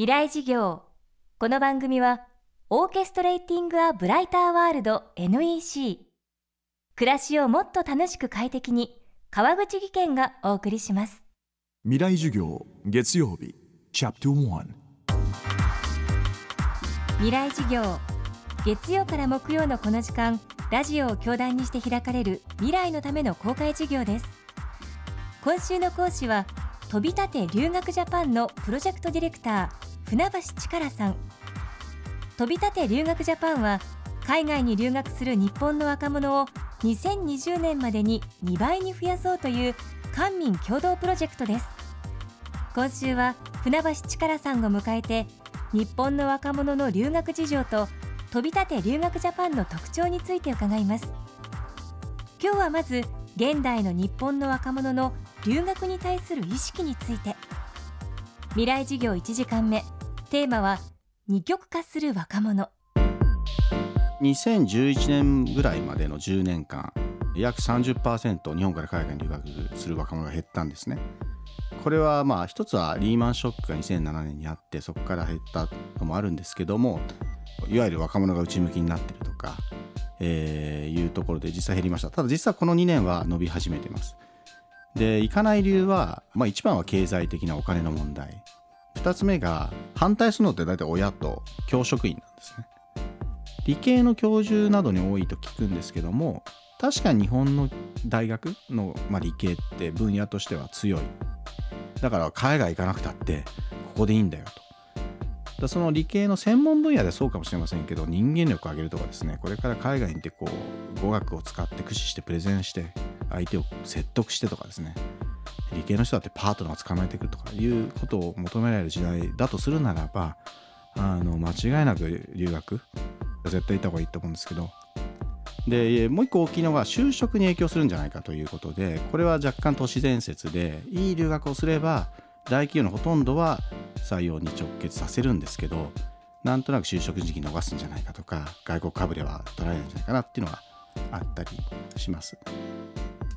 未来事業。この番組はオーケストレーティング・ア・ブライター・ワールド NEC 暮らしをもっと楽しく快適に川口義賢がお送りします。未来授業月曜日チャプター未来事業月曜から木曜のこの時間ラジオを教壇にして開かれる未来のための公開授業です。今週の講師は飛び立て留学ジャパンのプロジェクトディレクター船橋力さん。飛び立て留学ジャパンは海外に留学する日本の若者を2020年までに2倍に増やそうという官民共同プロジェクトです。今週は船橋力さんを迎えて日本の若者の留学事情と飛び立て留学ジャパンの特徴について伺います。今日はまず現代の日本の若者の留学に対する意識について。未来事業1時間目。テーマは二極化する若者。2011年ぐらいまでの10年間約30%日本から海外に留学する若者が減ったんですね。これはまあ一つはリーマンショックが2007年にあってそこから減ったのもあるんですけどもいわゆる若者が内向きになってるとか、えー、いうところで実際減りました。ただ実はこの2年は伸び始めてます。で行かない理由は、まあ、一番は経済的なお金の問題。2つ目が反対するのって大体親と教職員なんですね。理系の教授などに多いと聞くんですけども確かに日本の大学の、まあ、理系って分野としては強い。だから海外行かなくたってここでいいんだよと。だその理系の専門分野でそうかもしれませんけど人間力を上げるとかですねこれから海外に行ってこう語学を使って駆使してプレゼンして相手を説得してとかですね。理系の人だってパートナーを捕まえてくるとかいうことを求められる時代だとするならばあの間違いなく留学絶対行った方がいいと思うんですけどでもう一個大きいのが就職に影響するんじゃないかということでこれは若干都市伝説でいい留学をすれば大企業のほとんどは採用に直結させるんですけどなんとなく就職時期逃すんじゃないかとか外国かぶれは取られるんじゃないかなっていうのがあったりします。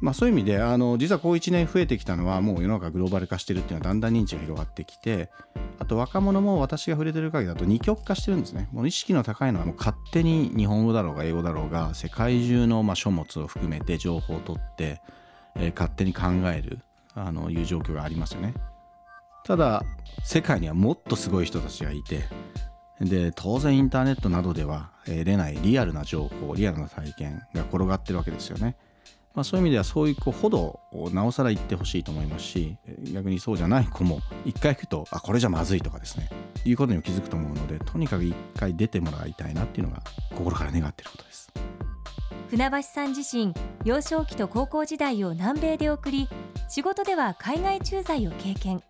まあ、そういう意味であの実はこう1年増えてきたのはもう世の中グローバル化してるっていうのはだんだん認知が広がってきてあと若者も私が触れてる限りだと二極化してるんですねもう意識の高いのはもう勝手に日本語だろうが英語だろうが世界中のまあ書物を含めて情報を取って、えー、勝手に考えるあのいう状況がありますよねただ世界にはもっとすごい人たちがいてで当然インターネットなどでは得れないリアルな情報リアルな体験が転がってるわけですよね。まあ、そういう意味ではそういう子ほどなおさら言ってほしいと思いますし逆にそうじゃない子も一回行くとあこれじゃまずいとかですね。いうことにも気づくと思うのでとにかく一回出てもらいたいなっていうのが心から願っていることです。船橋さん自身幼少期と高校時代を南米で送り仕事では海外駐在を経験。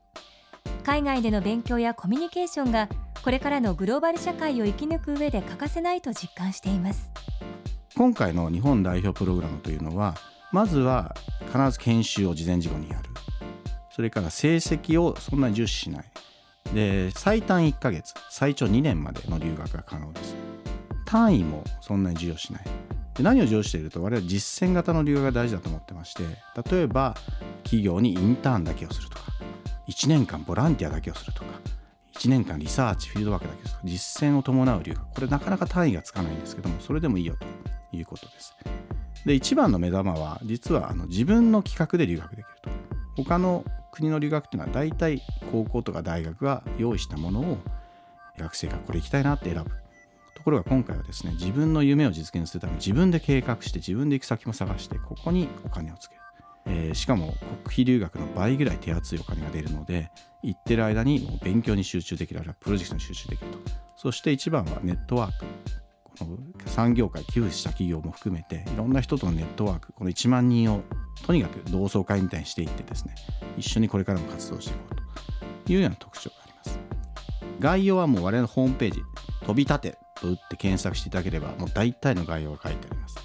海外での勉強やコミュニケーションがこれからのグローバル社会を生き抜く上で欠かせないと実感しています。今回の日本代表プログラムというのはまずは必ず研修を事前事後にやる。それから成績をそんなに重視しない。で最短1ヶ月最長2年までの留学が可能です。単位もそんなに重要しない。で何を重視していると我々実践型の留学が大事だと思ってまして例えば企業にインターンだけをするとか1年間ボランティアだけをするとか1年間リサーチフィールドワークだけです実践を伴う留学。これなかなか単位がつかないんですけどもそれでもいいよと。いうことです。で一番の目玉は実はあの自分の企画で留学できると。他の国の留学っていうのは大体高校とか大学が用意したものを学生がこれ行きたいなって選ぶ。ところが今回はですね自分の夢を実現するために自分で計画して自分で行く先も探してここにお金をつける。えー、しかも国費留学の倍ぐらい手厚いお金が出るので行ってる間にもう勉強に集中できるあるいはプロジェクトに集中できると。そして一番はネットワーク。産業界寄付した企業も含めていろんな人とのネットワークこの1万人をとにかく同窓会みたいにしていってですね一緒にこれからも活動していこうというような特徴があります。概要はもう我々のホームページ飛び立てと打って検索していただければもう大体の概要が書いてあります。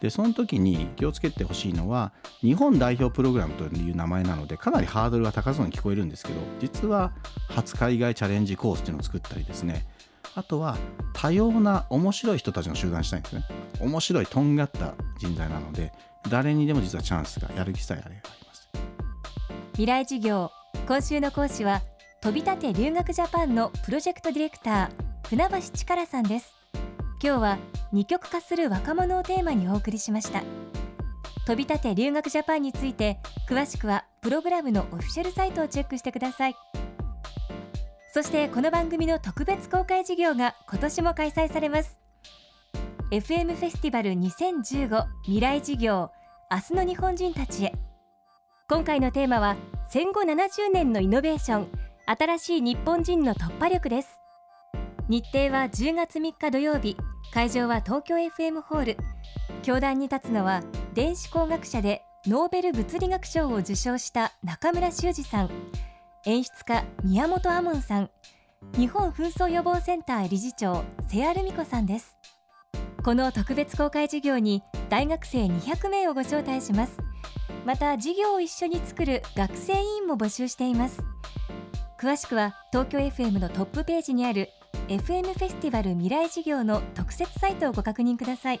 でその時に気をつけてほしいのは日本代表プログラムという名前なのでかなりハードルが高そうに聞こえるんですけど実は初海外チャレンジコースっていうのを作ったりですねあとは多様な面白い人たちの集団にしたいんですね。面白いとんがった人材なので誰にでも実はチャンスがやる気さえあればあります。未来授業今週の講師は飛び立て留学ジャパンのプロジェクトディレクター船橋力さんです。今日は二極化する若者をテーマにお送りしました。飛び立て留学ジャパンについて詳しくはプログラムのオフィシャルサイトをチェックしてください。そしてこの番組の特別公開授業が今年も開催されます。FM フェスティバル2015未来事業明日の日本人たちへ。今回のテーマは戦後70年のイノベーション新しい日本人の突破力です。日程は10月3日土曜日会場は東京 FM ホール。教壇に立つのは電子工学者でノーベル物理学賞を受賞した中村修二さん。演出家宮本亞門さん。日本紛争予防センター理事長瀬谷ルミ子さんです。この特別公開授業に大学生200名をご招待します。また授業を一緒に作る学生委員も募集しています。詳しくは東京 FM のトップページにある FM フェスティバル未来事業の特設サイトをご確認ください。